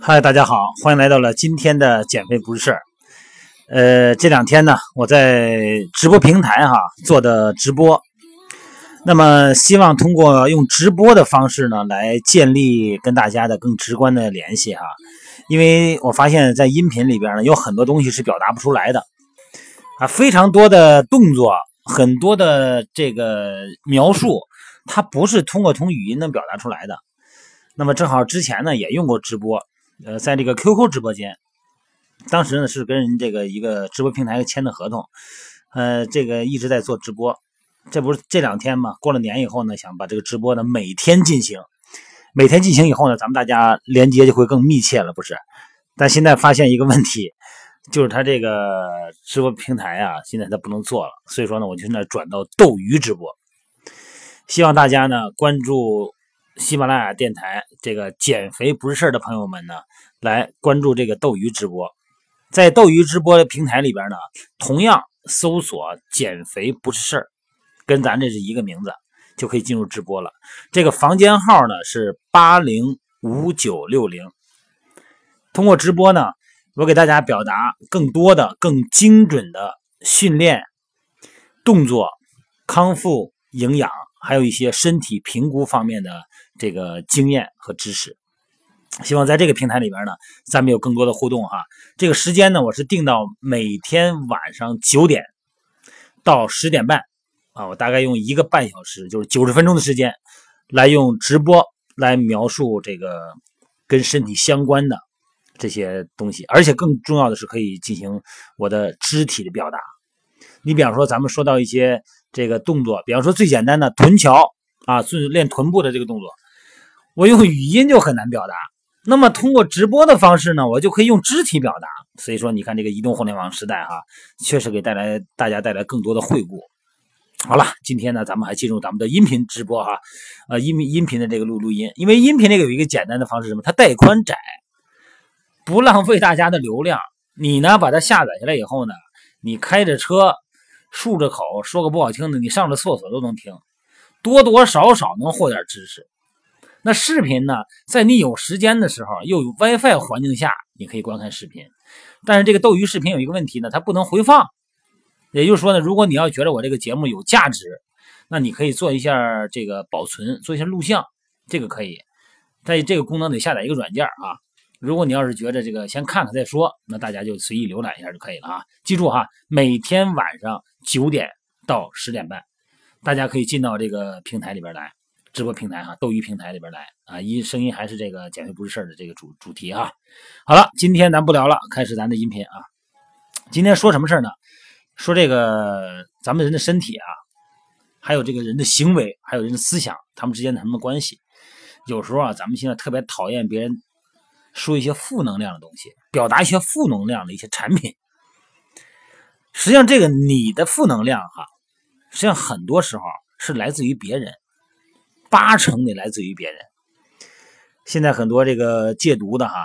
嗨，大家好，欢迎来到了今天的减肥不是事儿。呃，这两天呢，我在直播平台哈做的直播，那么希望通过用直播的方式呢，来建立跟大家的更直观的联系哈。因为我发现，在音频里边呢，有很多东西是表达不出来的啊，非常多的动作，很多的这个描述，它不是通过通语音能表达出来的。那么正好之前呢，也用过直播，呃，在这个 QQ 直播间，当时呢是跟人这个一个直播平台签的合同，呃，这个一直在做直播，这不是这两天嘛，过了年以后呢，想把这个直播呢每天进行。每天进行以后呢，咱们大家连接就会更密切了，不是？但现在发现一个问题，就是他这个直播平台啊，现在他不能做了，所以说呢，我就现在转到斗鱼直播。希望大家呢关注喜马拉雅电台这个减肥不是事儿的朋友们呢，来关注这个斗鱼直播。在斗鱼直播的平台里边呢，同样搜索“减肥不是事儿”，跟咱这是一个名字。就可以进入直播了。这个房间号呢是八零五九六零。通过直播呢，我给大家表达更多的、更精准的训练动作、康复、营养，还有一些身体评估方面的这个经验和知识。希望在这个平台里边呢，咱们有更多的互动哈。这个时间呢，我是定到每天晚上九点到十点半。啊，我大概用一个半小时，就是九十分钟的时间，来用直播来描述这个跟身体相关的这些东西，而且更重要的是可以进行我的肢体的表达。你比方说，咱们说到一些这个动作，比方说最简单的臀桥啊，是练臀部的这个动作，我用语音就很难表达。那么通过直播的方式呢，我就可以用肢体表达。所以说，你看这个移动互联网时代哈，确实给带来大家带来更多的惠顾。好了，今天呢，咱们还进入咱们的音频直播哈，呃，音音频的这个录录音，因为音频这个有一个简单的方式，什么？它带宽窄，不浪费大家的流量。你呢，把它下载下来以后呢，你开着车，漱着口，说个不好听的，你上了厕所都能听，多多少少能获点知识。那视频呢，在你有时间的时候，又有 WiFi 环境下，你可以观看视频。但是这个斗鱼视频有一个问题呢，它不能回放。也就是说呢，如果你要觉得我这个节目有价值，那你可以做一下这个保存，做一下录像，这个可以。但这个功能得下载一个软件啊。如果你要是觉得这个先看看再说，那大家就随意浏览一下就可以了啊。记住哈，每天晚上九点到十点半，大家可以进到这个平台里边来，直播平台哈，斗鱼平台里边来啊。一声音还是这个减肥不是事儿的这个主主题哈。好了，今天咱不聊了，开始咱的音频啊。今天说什么事儿呢？说这个咱们人的身体啊，还有这个人的行为，还有人的思想，他们之间的什么关系？有时候啊，咱们现在特别讨厌别人说一些负能量的东西，表达一些负能量的一些产品。实际上，这个你的负能量哈，实际上很多时候是来自于别人，八成得来自于别人。现在很多这个戒毒的哈，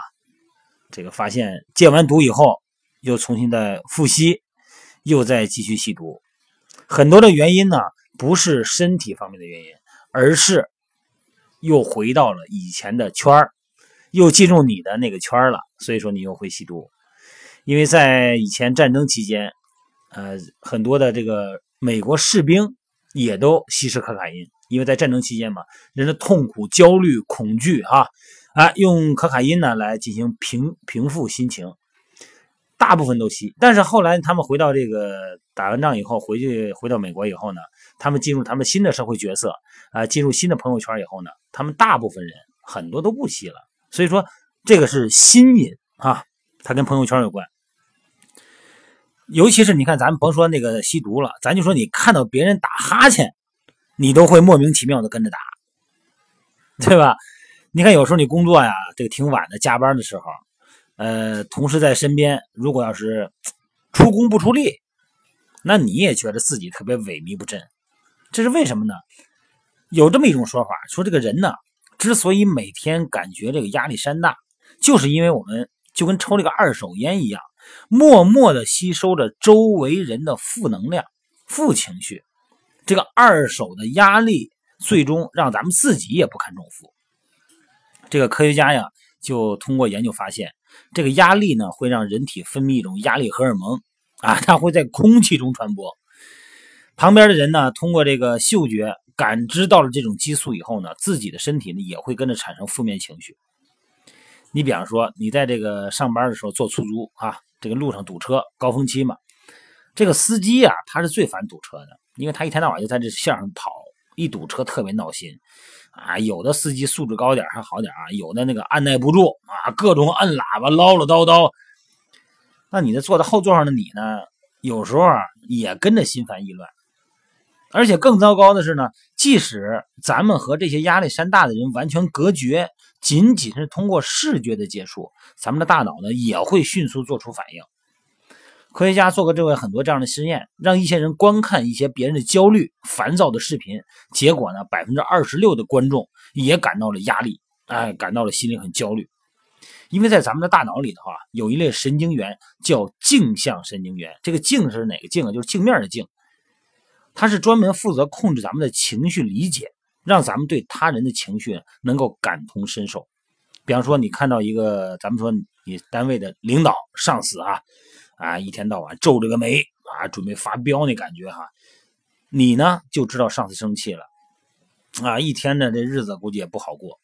这个发现戒完毒以后，又重新再复吸。又在继续吸毒，很多的原因呢，不是身体方面的原因，而是又回到了以前的圈儿，又进入你的那个圈了，所以说你又会吸毒。因为在以前战争期间，呃，很多的这个美国士兵也都吸食可卡因，因为在战争期间嘛，人的痛苦、焦虑、恐惧啊，啊，用可卡因呢来进行平平复心情。大部分都吸，但是后来他们回到这个打完仗以后，回去回到美国以后呢，他们进入他们新的社会角色啊，进入新的朋友圈以后呢，他们大部分人很多都不吸了。所以说这个是新瘾啊，它跟朋友圈有关。尤其是你看，咱们甭说那个吸毒了，咱就说你看到别人打哈欠，你都会莫名其妙的跟着打，对吧？你看有时候你工作呀，这个挺晚的，加班的时候。呃，同事在身边，如果要是出工不出力，那你也觉得自己特别萎靡不振，这是为什么呢？有这么一种说法，说这个人呢，之所以每天感觉这个压力山大，就是因为我们就跟抽这个二手烟一样，默默的吸收着周围人的负能量、负情绪。这个二手的压力，最终让咱们自己也不堪重负。这个科学家呀，就通过研究发现，这个压力呢，会让人体分泌一种压力荷尔蒙啊，它会在空气中传播。旁边的人呢，通过这个嗅觉感知到了这种激素以后呢，自己的身体呢，也会跟着产生负面情绪。你比方说，你在这个上班的时候坐出租啊，这个路上堵车，高峰期嘛，这个司机呀，他是最烦堵车的，因为他一天到晚就在这线上跑，一堵车特别闹心啊。有的司机素质高点还好点啊，有的那个按耐不住啊，各种按喇叭唠唠叨叨。那你的坐在后座上的你呢，有时候啊也跟着心烦意乱。而且更糟糕的是呢，即使咱们和这些压力山大的人完全隔绝，仅仅是通过视觉的接触，咱们的大脑呢也会迅速做出反应。科学家做过这位很多这样的实验，让一些人观看一些别人的焦虑、烦躁的视频，结果呢，百分之二十六的观众也感到了压力，哎，感到了心里很焦虑。因为在咱们的大脑里的话，有一类神经元叫镜像神经元，这个镜是哪个镜啊？就是镜面的镜。它是专门负责控制咱们的情绪理解，让咱们对他人的情绪能够感同身受。比方说，你看到一个，咱们说你单位的领导、上司啊，啊，一天到晚皱着个眉啊，准备发飙那感觉哈，你呢就知道上司生气了，啊，一天的这日子估计也不好过，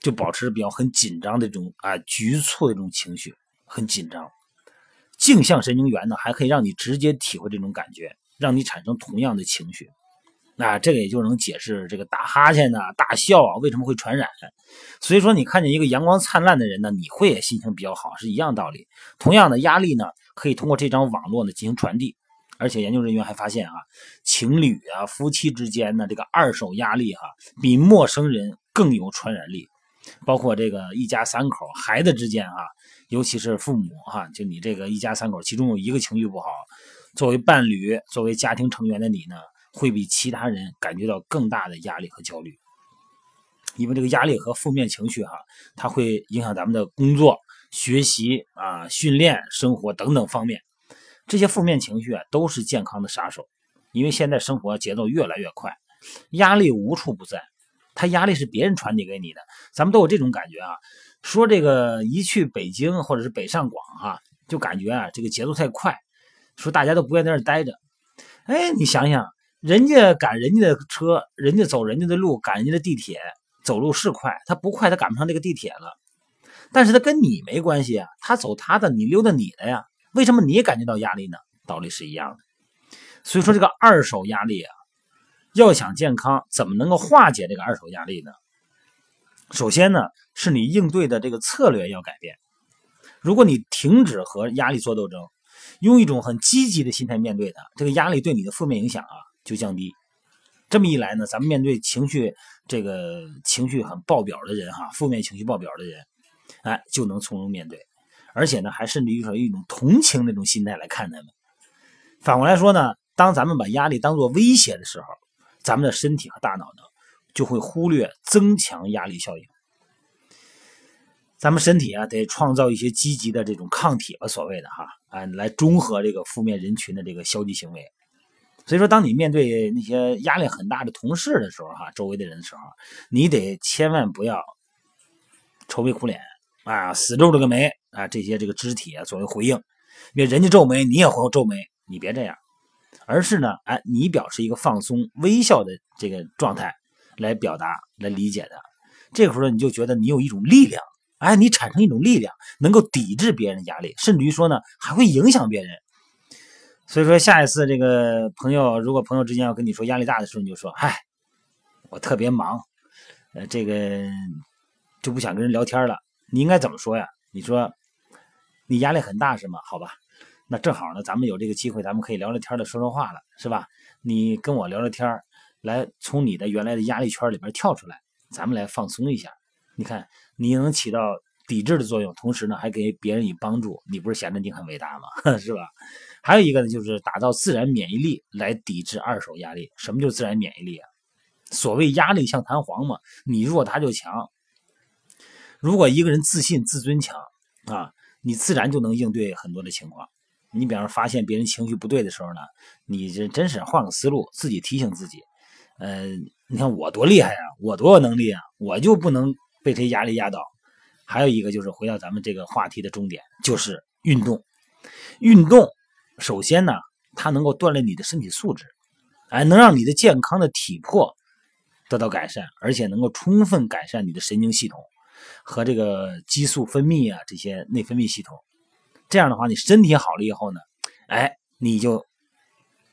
就保持比较很紧张的这种啊局促的这种情绪，很紧张。镜像神经元呢，还可以让你直接体会这种感觉。让你产生同样的情绪，那这个也就能解释这个打哈欠呐、大笑啊为什么会传染。所以说，你看见一个阳光灿烂的人呢，你会心情比较好，是一样道理。同样的压力呢，可以通过这张网络呢进行传递。而且研究人员还发现啊，情侣啊、夫妻之间呢，这个二手压力哈，比陌生人更有传染力。包括这个一家三口、孩子之间啊，尤其是父母哈，就你这个一家三口，其中有一个情绪不好。作为伴侣、作为家庭成员的你呢，会比其他人感觉到更大的压力和焦虑，因为这个压力和负面情绪哈，它会影响咱们的工作、学习啊、训练、生活等等方面。这些负面情绪啊，都是健康的杀手。因为现在生活节奏越来越快，压力无处不在。它压力是别人传递给你的，咱们都有这种感觉啊。说这个一去北京或者是北上广哈，就感觉啊，这个节奏太快。说大家都不愿在那儿待着，哎，你想想，人家赶人家的车，人家走人家的路，赶人家的地铁，走路是快，他不快，他赶不上这个地铁了。但是他跟你没关系啊，他走他的，你溜达你的呀。为什么你也感觉到压力呢？道理是一样的。所以说这个二手压力啊，要想健康，怎么能够化解这个二手压力呢？首先呢，是你应对的这个策略要改变。如果你停止和压力做斗争。用一种很积极的心态面对它，这个压力对你的负面影响啊就降低。这么一来呢，咱们面对情绪这个情绪很爆表的人哈，负面情绪爆表的人，哎，就能从容面对，而且呢，还甚至于说一种同情那种心态来看他们。反过来说呢，当咱们把压力当做威胁的时候，咱们的身体和大脑呢就会忽略增强压力效应。咱们身体啊，得创造一些积极的这种抗体吧，所谓的哈啊，来中和这个负面人群的这个消极行为。所以说，当你面对那些压力很大的同事的时候，哈，周围的人的时候，你得千万不要愁眉苦脸啊，死皱着个眉啊，这些这个肢体啊作为回应，因为人家皱眉，你也会皱眉，你别这样，而是呢，哎，你表示一个放松、微笑的这个状态来表达、来理解的，这个时候你就觉得你有一种力量。哎，你产生一种力量，能够抵制别人的压力，甚至于说呢，还会影响别人。所以说，下一次这个朋友，如果朋友之间要跟你说压力大的时候，你就说：“嗨，我特别忙，呃，这个就不想跟人聊天了。”你应该怎么说呀？你说你压力很大是吗？好吧，那正好呢，咱们有这个机会，咱们可以聊聊天的，说说话了，是吧？你跟我聊聊天来从你的原来的压力圈里边跳出来，咱们来放松一下。你看。你能起到抵制的作用，同时呢还给别人以帮助，你不是显得你很伟大吗？是吧？还有一个呢，就是打造自然免疫力来抵制二手压力。什么叫自然免疫力啊？所谓压力像弹簧嘛，你弱它就强。如果一个人自信、自尊强啊，你自然就能应对很多的情况。你比方说发现别人情绪不对的时候呢，你这真是换个思路，自己提醒自己。呃，你看我多厉害啊，我多有能力啊，我就不能被这压力压倒。还有一个就是回到咱们这个话题的终点，就是运动。运动首先呢，它能够锻炼你的身体素质，哎，能让你的健康的体魄得到改善，而且能够充分改善你的神经系统和这个激素分泌啊这些内分泌系统。这样的话，你身体好了以后呢，哎，你就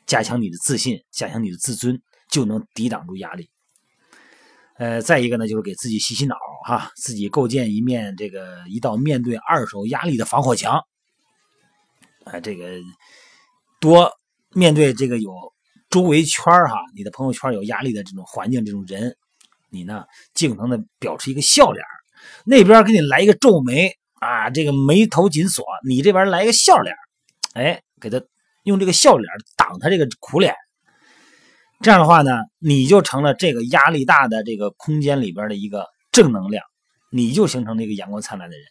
加强你的自信，加强你的自尊，就能抵挡住压力。呃，再一个呢，就是给自己洗洗脑哈，自己构建一面这个一道面对二手压力的防火墙。啊，这个多面对这个有周围圈哈，你的朋友圈有压力的这种环境，这种人，你呢尽可能的表示一个笑脸那边给你来一个皱眉啊，这个眉头紧锁，你这边来一个笑脸哎，给他用这个笑脸挡他这个苦脸。这样的话呢，你就成了这个压力大的这个空间里边的一个正能量，你就形成了一个阳光灿烂的人。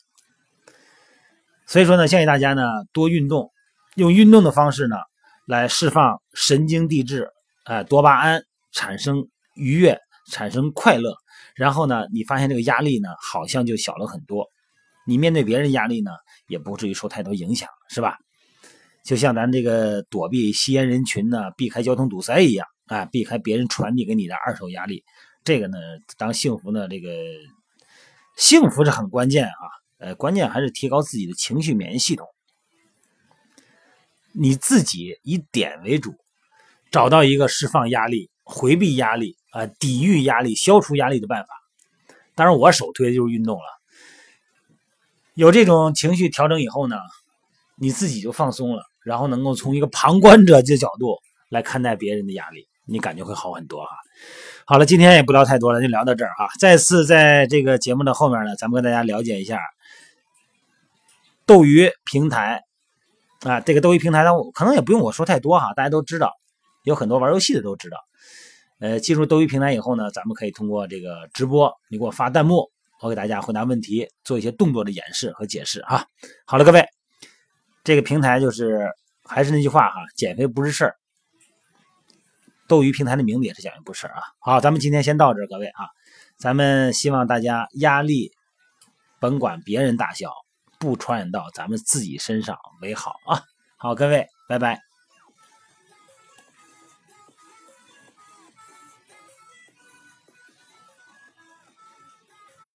所以说呢，建议大家呢多运动，用运动的方式呢来释放神经递质，哎，多巴胺产生愉悦，产生快乐，然后呢，你发现这个压力呢好像就小了很多，你面对别人压力呢也不至于受太多影响，是吧？就像咱这个躲避吸烟人群呢，避开交通堵塞一样，啊，避开别人传递给你的二手压力，这个呢，当幸福呢，这个幸福是很关键啊。呃，关键还是提高自己的情绪免疫系统。你自己以点为主，找到一个释放压力、回避压力、啊抵御压力、消除压力的办法。当然，我首推的就是运动了。有这种情绪调整以后呢，你自己就放松了，然后能够从一个旁观者的角度来看待别人的压力，你感觉会好很多哈。好了，今天也不聊太多了，就聊到这儿哈。再次在这个节目的后面呢，咱们跟大家了解一下。斗鱼平台啊，这个斗鱼平台呢，可能也不用我说太多哈，大家都知道，有很多玩游戏的都知道。呃，进入斗鱼平台以后呢，咱们可以通过这个直播，你给我发弹幕，我给大家回答问题，做一些动作的演示和解释啊。好了，各位，这个平台就是还是那句话哈，减肥不是事儿。斗鱼平台的名字也是讲的不是啊。好，咱们今天先到这，各位啊，咱们希望大家压力甭管别人大小。不传染到咱们自己身上为好啊！好，各位，拜拜。